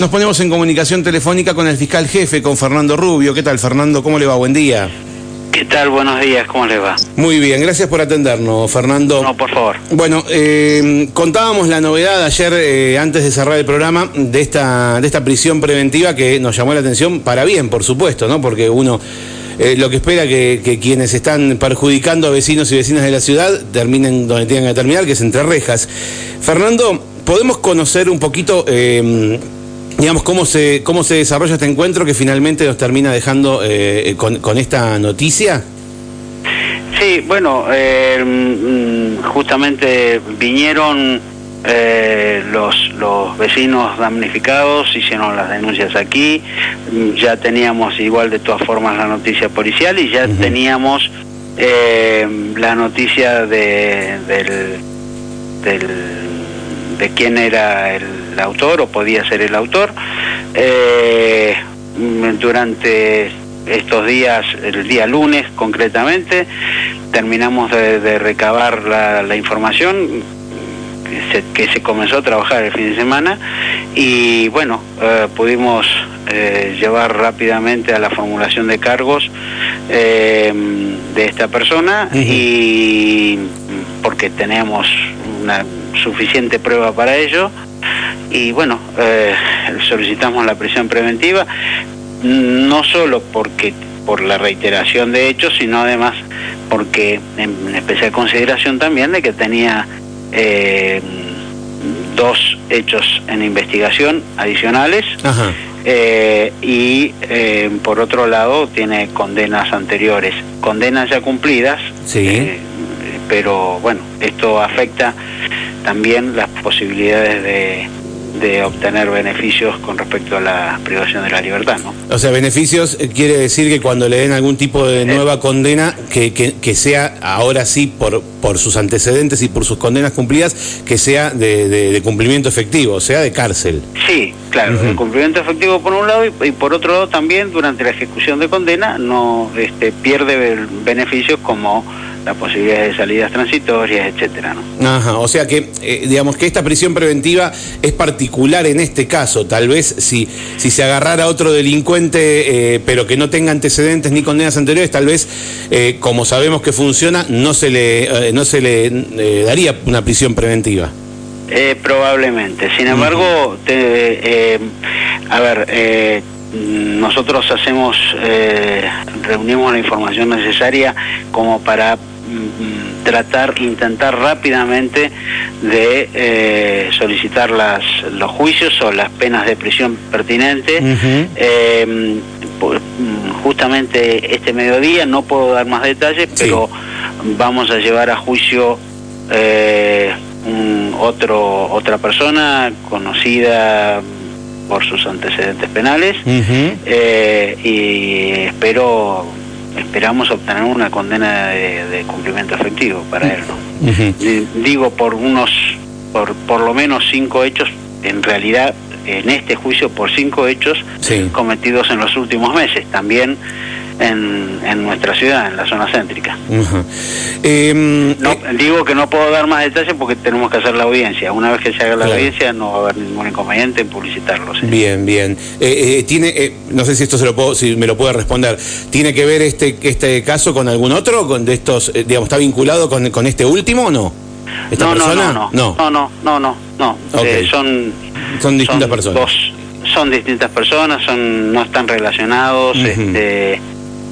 Nos ponemos en comunicación telefónica con el fiscal jefe, con Fernando Rubio. ¿Qué tal, Fernando? ¿Cómo le va? Buen día. ¿Qué tal? Buenos días, ¿cómo le va? Muy bien, gracias por atendernos, Fernando. No, por favor. Bueno, eh, contábamos la novedad ayer, eh, antes de cerrar el programa, de esta, de esta prisión preventiva que nos llamó la atención para bien, por supuesto, ¿no? Porque uno eh, lo que espera que, que quienes están perjudicando a vecinos y vecinas de la ciudad terminen donde tengan que terminar, que es entre rejas. Fernando, ¿podemos conocer un poquito digamos, cómo se, cómo se desarrolla este encuentro que finalmente nos termina dejando eh, con, con, esta noticia? Sí, bueno, eh, mm, justamente vinieron eh, los, los vecinos damnificados, hicieron las denuncias aquí, ya teníamos igual de todas formas la noticia policial y ya uh -huh. teníamos eh, la noticia de, del, del, de quién era el autor o podía ser el autor. Eh, durante estos días, el día lunes concretamente, terminamos de, de recabar la, la información que se, que se, comenzó a trabajar el fin de semana y bueno, eh, pudimos eh, llevar rápidamente a la formulación de cargos eh, de esta persona uh -huh. y porque tenemos una suficiente prueba para ello y bueno, eh, solicitamos la prisión preventiva, no solo porque por la reiteración de hechos, sino además porque en especial consideración también de que tenía eh, dos hechos en investigación adicionales eh, y eh, por otro lado tiene condenas anteriores, condenas ya cumplidas, sí. pero bueno, esto afecta también las posibilidades de de obtener beneficios con respecto a la privación de la libertad, ¿no? O sea, beneficios eh, quiere decir que cuando le den algún tipo de nueva eh, condena, que, que, que, sea ahora sí por, por sus antecedentes y por sus condenas cumplidas, que sea de, de, de cumplimiento efectivo, o sea, de cárcel. Sí, claro, uh -huh. el cumplimiento efectivo por un lado y, y, por otro lado también durante la ejecución de condena no este, pierde beneficios como la posibilidad de salidas transitorias, etcétera, ¿no? Ajá, o sea que, eh, digamos que esta prisión preventiva es particular en este caso. Tal vez si, si se agarrara otro delincuente, eh, pero que no tenga antecedentes ni condenas anteriores, tal vez, eh, como sabemos que funciona, no se le, no se le daría una prisión preventiva. probablemente. Sin embargo, te, a ver nosotros hacemos, eh, reunimos la información necesaria como para tratar, intentar rápidamente de eh, solicitar las, los juicios o las penas de prisión pertinentes. Uh -huh. eh, justamente este mediodía, no puedo dar más detalles, sí. pero vamos a llevar a juicio eh, un, otro, otra persona conocida por sus antecedentes penales uh -huh. eh, y espero esperamos obtener una condena de, de cumplimiento efectivo para él ¿no? uh -huh. digo por unos por por lo menos cinco hechos en realidad en este juicio por cinco hechos sí. cometidos en los últimos meses también en, en, nuestra ciudad, en la zona céntrica. Uh -huh. eh, no, eh, digo que no puedo dar más detalles porque tenemos que hacer la audiencia. Una vez que se haga la claro. audiencia no va a haber ningún inconveniente en publicitarlo. ¿sí? Bien, bien. Eh, eh tiene, no sé si esto se lo puedo, si me lo puede responder. ¿Tiene que ver este este caso con algún otro, con de estos, eh, digamos, está vinculado con, con este último o no? ¿Esta no, persona? No, no, no, no, no, no, no. Okay. son son distintas son personas. Dos, son distintas personas, son no están relacionados, uh -huh. este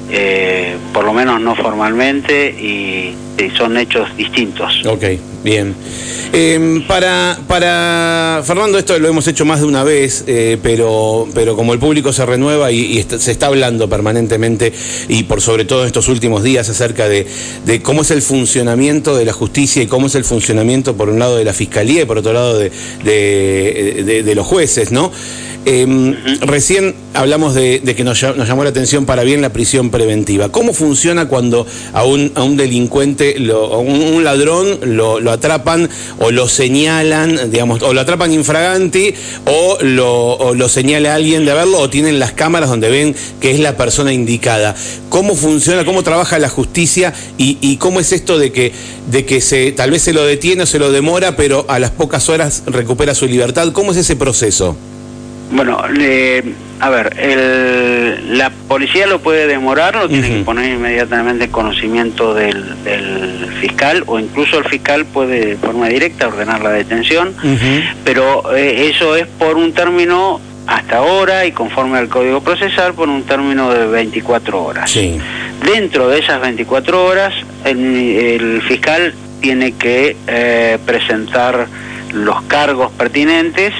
eh, por lo menos no formalmente, y, son hechos distintos. Ok, bien. Eh, para, para Fernando, esto lo hemos hecho más de una vez, eh, pero, pero como el público se renueva y, se está hablando permanentemente, y por sobre todo en estos últimos días, acerca de, cómo es el funcionamiento de la justicia y cómo es el funcionamiento, por un lado, de la fiscalía y por otro lado, de, de los jueces, ¿no? Eh, uh -huh. Recién hablamos de, de que nos, nos, llamó la atención para bien la prisión preventiva. ¿Cómo funciona cuando a un, a un delincuente, lo, a un, un, ladrón, lo, lo, atrapan o lo señalan, digamos, o lo atrapan infraganti o lo, o lo señala alguien de verlo o tienen las cámaras donde ven que es la persona indicada? ¿Cómo funciona, cómo trabaja la justicia y, y cómo es esto de que, de que se, tal vez se lo detiene o se lo demora, pero a las pocas horas recupera su libertad? ¿Cómo es ese proceso? Bueno, a ver, la policía lo puede demorar, lo tiene que poner inmediatamente en conocimiento del, fiscal o incluso el fiscal puede de forma directa ordenar la detención, pero eh, eso es por un término hasta ahora y conforme al Código Procesal por un término de 24 horas. Dentro de esas 24 horas, el, fiscal tiene que eh, presentar los cargos pertinentes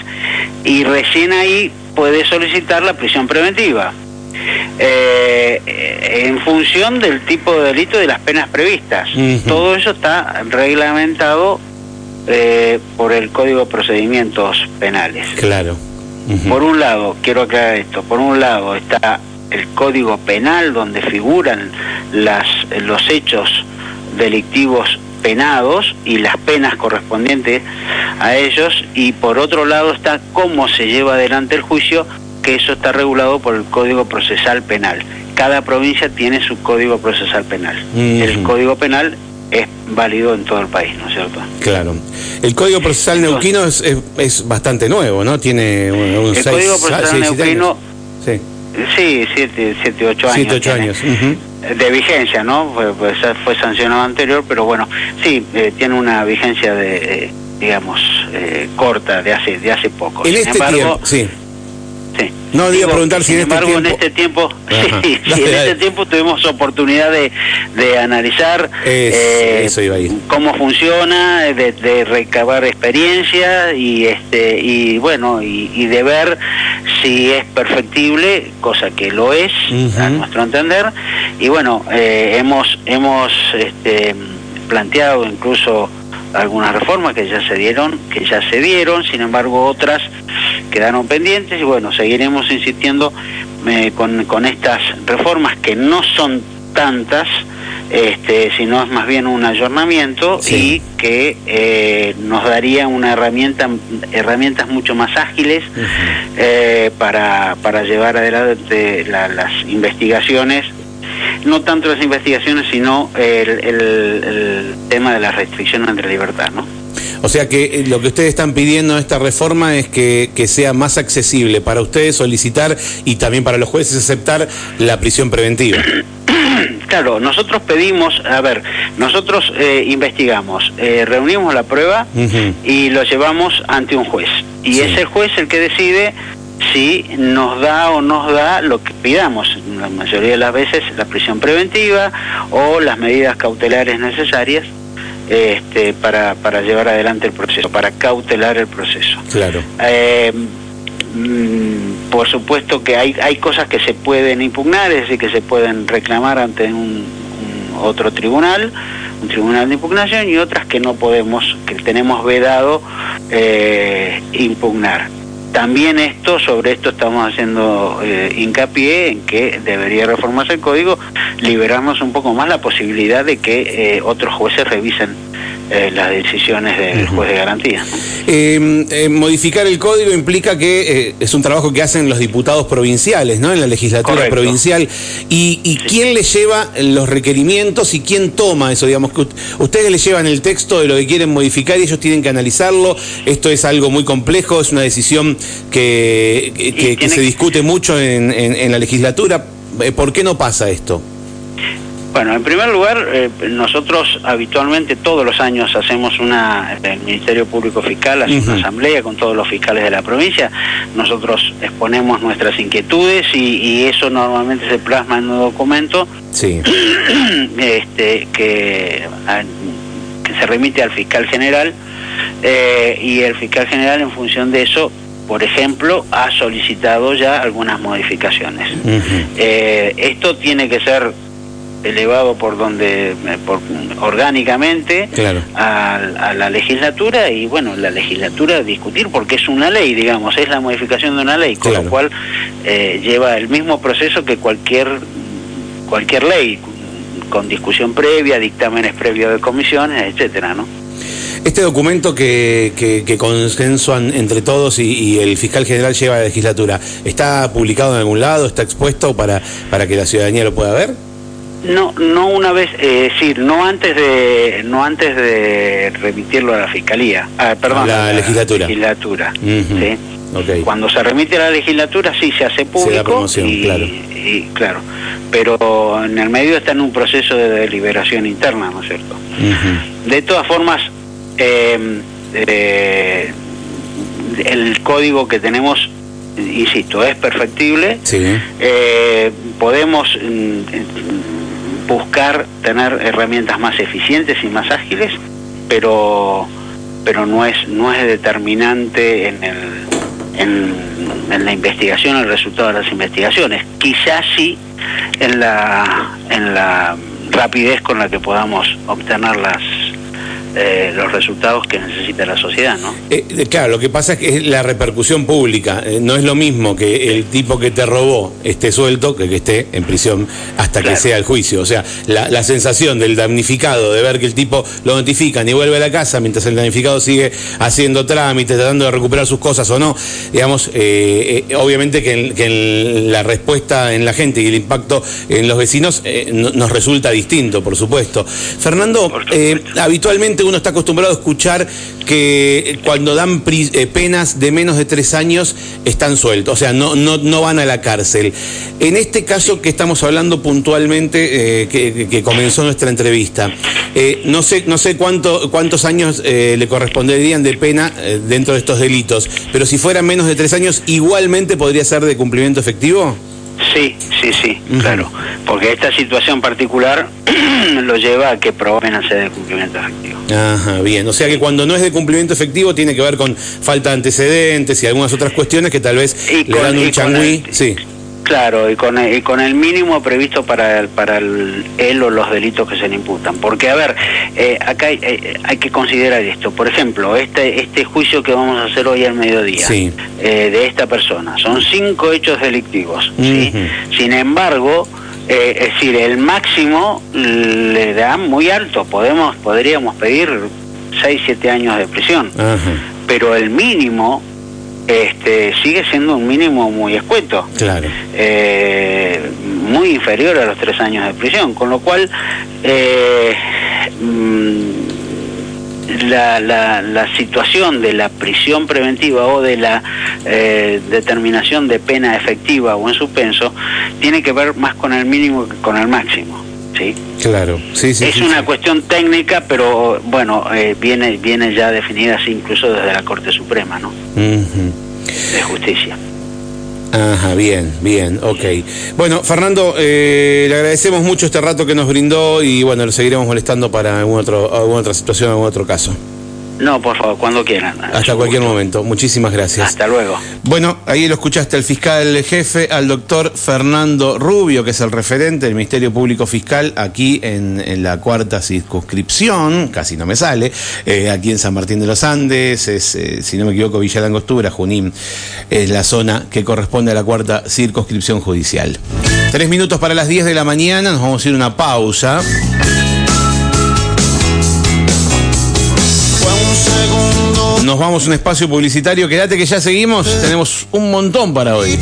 y recién ahí puede solicitar la prisión preventiva. Eh, en función del tipo de delito y de las penas previstas. Todo eso está reglamentado eh, por el Código de Procedimientos Penales. Claro. Por un lado, quiero aclarar esto, por un lado está el Código Penal donde figuran las, los hechos delictivos penados y las penas correspondientes a ellos y por otro lado está cómo se lleva adelante el juicio, que eso está regulado por el Código Procesal Penal. Cada provincia tiene su Código Procesal Penal. El Código Penal es válido en todo el país, ¿no es cierto? Claro. El Código Procesal Neuquino es, es, bastante nuevo, ¿no? Tiene un, El Código Procesal Neuquino... Sí. Sí, siete, siete, ocho años. Siete, ocho años. De vigencia, ¿no? Fue, pues, fue sancionado anterior, pero bueno, sí, eh, tiene una vigencia de, eh, digamos, eh, corta, de hace, de hace poco. En este tiempo, sí. No, digo preguntar si en este embargo, en este tiempo, sí, en este tiempo tuvimos oportunidad de, de analizar eh, cómo funciona, de, recabar experiencia y este y bueno y, de ver si es perfectible, cosa que lo es a nuestro entender. Y bueno, eh, hemos hemos este, planteado incluso algunas reformas que ya se dieron, que ya se dieron, sin embargo otras quedaron pendientes y bueno, seguiremos insistiendo eh, con, con estas reformas que no son tantas, este, sino es más bien un ayornamiento y que eh, nos daría una herramienta, herramientas mucho más ágiles eh, para, para llevar adelante las investigaciones no tanto las investigaciones, sino el, el, tema de las restricciones de la libertad, ¿no? O sea que eh, lo que ustedes están pidiendo en esta reforma es que, que, sea más accesible para ustedes solicitar y también para los jueces aceptar la prisión preventiva. Claro, nosotros pedimos, a ver, nosotros eh, investigamos, eh, reunimos la prueba y lo llevamos ante un juez. Y es el juez el que decide si nos da o nos da lo que pidamos, la mayoría de las veces la prisión preventiva o las medidas cautelares necesarias este, para, para llevar adelante el proceso, para cautelar el proceso. Claro. Eh, mm, por supuesto que hay, hay cosas que se pueden impugnar, es decir, que se pueden reclamar ante un, otro tribunal, un tribunal de impugnación, y otras que no podemos, que tenemos vedado eh, impugnar. También esto, sobre esto estamos haciendo eh, hincapié en que debería reformarse el código, liberarnos un poco más la posibilidad de que eh, otros jueces revisen eh, las decisiones del juez de garantía. Em, eh, modificar el código implica que eh, es un trabajo que hacen los diputados provinciales, ¿no? En la legislatura provincial. ¿Y, quién le lleva los requerimientos y quién toma eso? Digamos que ustedes le llevan el texto de lo que quieren modificar y ellos tienen que analizarlo. Esto es algo muy complejo, es una decisión que, que, se discute mucho en, en la legislatura. ¿Por qué no pasa esto? Bueno, en primer lugar, eh, nosotros habitualmente todos los años hacemos una, el Ministerio Público Fiscal hace una asamblea con todos los fiscales de la provincia, nosotros exponemos nuestras inquietudes y, eso normalmente se plasma en un documento sí. este, que, se remite al fiscal general eh, y el fiscal general en función de eso por ejemplo, ha solicitado ya algunas modificaciones. Eh, esto tiene que ser elevado por donde por, orgánicamente a, la legislatura y bueno la legislatura discutir porque es una ley digamos es la modificación de una ley con lo cual eh, lleva el mismo proceso que cualquier cualquier ley con discusión previa dictámenes previos de comisiones etcétera no este documento que, que, consensuan entre todos y, el fiscal general lleva a la legislatura, ¿está publicado en algún lado? ¿Está expuesto para, para que la ciudadanía lo pueda ver? No, no una vez, eh, decir, no antes de, no antes de remitirlo a la fiscalía, ah, perdón, La a legislatura. legislatura, Ujú. ¿sí? Cuando se remite a la legislatura sí se hace público promoción, y, claro. y- claro, pero en el medio está en un proceso de deliberación interna, ¿no es cierto? De todas formas, eh, eh, el código que tenemos, insisto, es perfectible. Sí. Eh, podemos mm, buscar tener herramientas más eficientes y más ágiles, pero pero no es no es determinante en el en, en la investigación el resultado de las investigaciones. Quizás sí en la en la rapidez con la que podamos obtener las eh, los resultados que necesita la sociedad, ¿no? Eh, claro, lo que pasa es que es la repercusión pública. Eh, no es lo mismo que el tipo que te robó esté suelto que que esté en prisión hasta Claro. que sea el juicio. O sea, la, la sensación del damnificado de ver que el tipo lo notifican y vuelve a la casa mientras el damnificado sigue haciendo trámites, tratando de recuperar sus cosas o no, digamos, obviamente que, en- que en la respuesta en la gente y el impacto en los vecinos no- nos resulta distinto, por supuesto. Fernando, Por supuesto. habitualmente uno está acostumbrado a escuchar que cuando dan eh, penas de menos de tres años están sueltos, o sea, no, no, no van a la cárcel. En este caso que estamos hablando puntualmente, eh, que, comenzó nuestra entrevista, eh, no sé, no sé cuánto, cuántos años le corresponderían de pena dentro de estos delitos, pero si fueran menos de tres años, igualmente podría ser de cumplimiento efectivo. Sí, sí, sí, claro. Porque esta situación particular lo lleva a que provoquen hacer de cumplimiento efectivo. Ajá, bien. O sea que cuando no es de cumplimiento efectivo tiene que ver con falta de antecedentes y algunas otras cuestiones que tal vez Y le con- dan un changüí. Sí. Claro, y con el, y con el mínimo previsto para el, para el, él o los delitos que se le imputan. Porque, a ver, eh, acá hay, eh, hay que considerar esto. Por ejemplo, este, este juicio que vamos a hacer hoy al mediodía Sí. eh, de esta persona, son cinco hechos delictivos. Sin embargo, es decir, el máximo le da muy alto. Podemos, podríamos pedir seis, siete años de prisión. Pero el mínimo este, sigue siendo un mínimo muy escueto Claro. eh, muy inferior a los tres años de prisión, con lo cual eh, mm, la, la, la situación de la prisión preventiva o de la eh, determinación de pena efectiva o en suspenso tiene que ver más con el mínimo que con el máximo. ¿sí? Claro. Sí, sí. es sí, una sí. cuestión técnica, pero bueno, eh, viene, viene ya definida así incluso desde la Corte Suprema ¿no? De Justicia. Ajá, bien, bien, ok. Bueno, Fernando, eh, le agradecemos mucho este rato que nos brindó y bueno, lo seguiremos molestando para algún otro, alguna otra situación, algún otro caso. No, por favor, cuando quieran. Hasta cualquier momento. Muchísimas gracias. Hasta luego. Bueno, ahí lo escuchaste al fiscal jefe, al doctor Fernando Rubio, que es el referente del Ministerio Público Fiscal aquí en, en la cuarta circunscripción, casi no me sale, eh, aquí en San Martín de los Andes, es, eh, si no me equivoco, Villa de Angostura, Junín, es la zona que corresponde a la cuarta circunscripción judicial. Tres minutos para las 10 de la mañana, nos vamos a ir a una pausa. Nos vamos a un espacio publicitario. Quédate que ya seguimos. Tenemos un montón para hoy.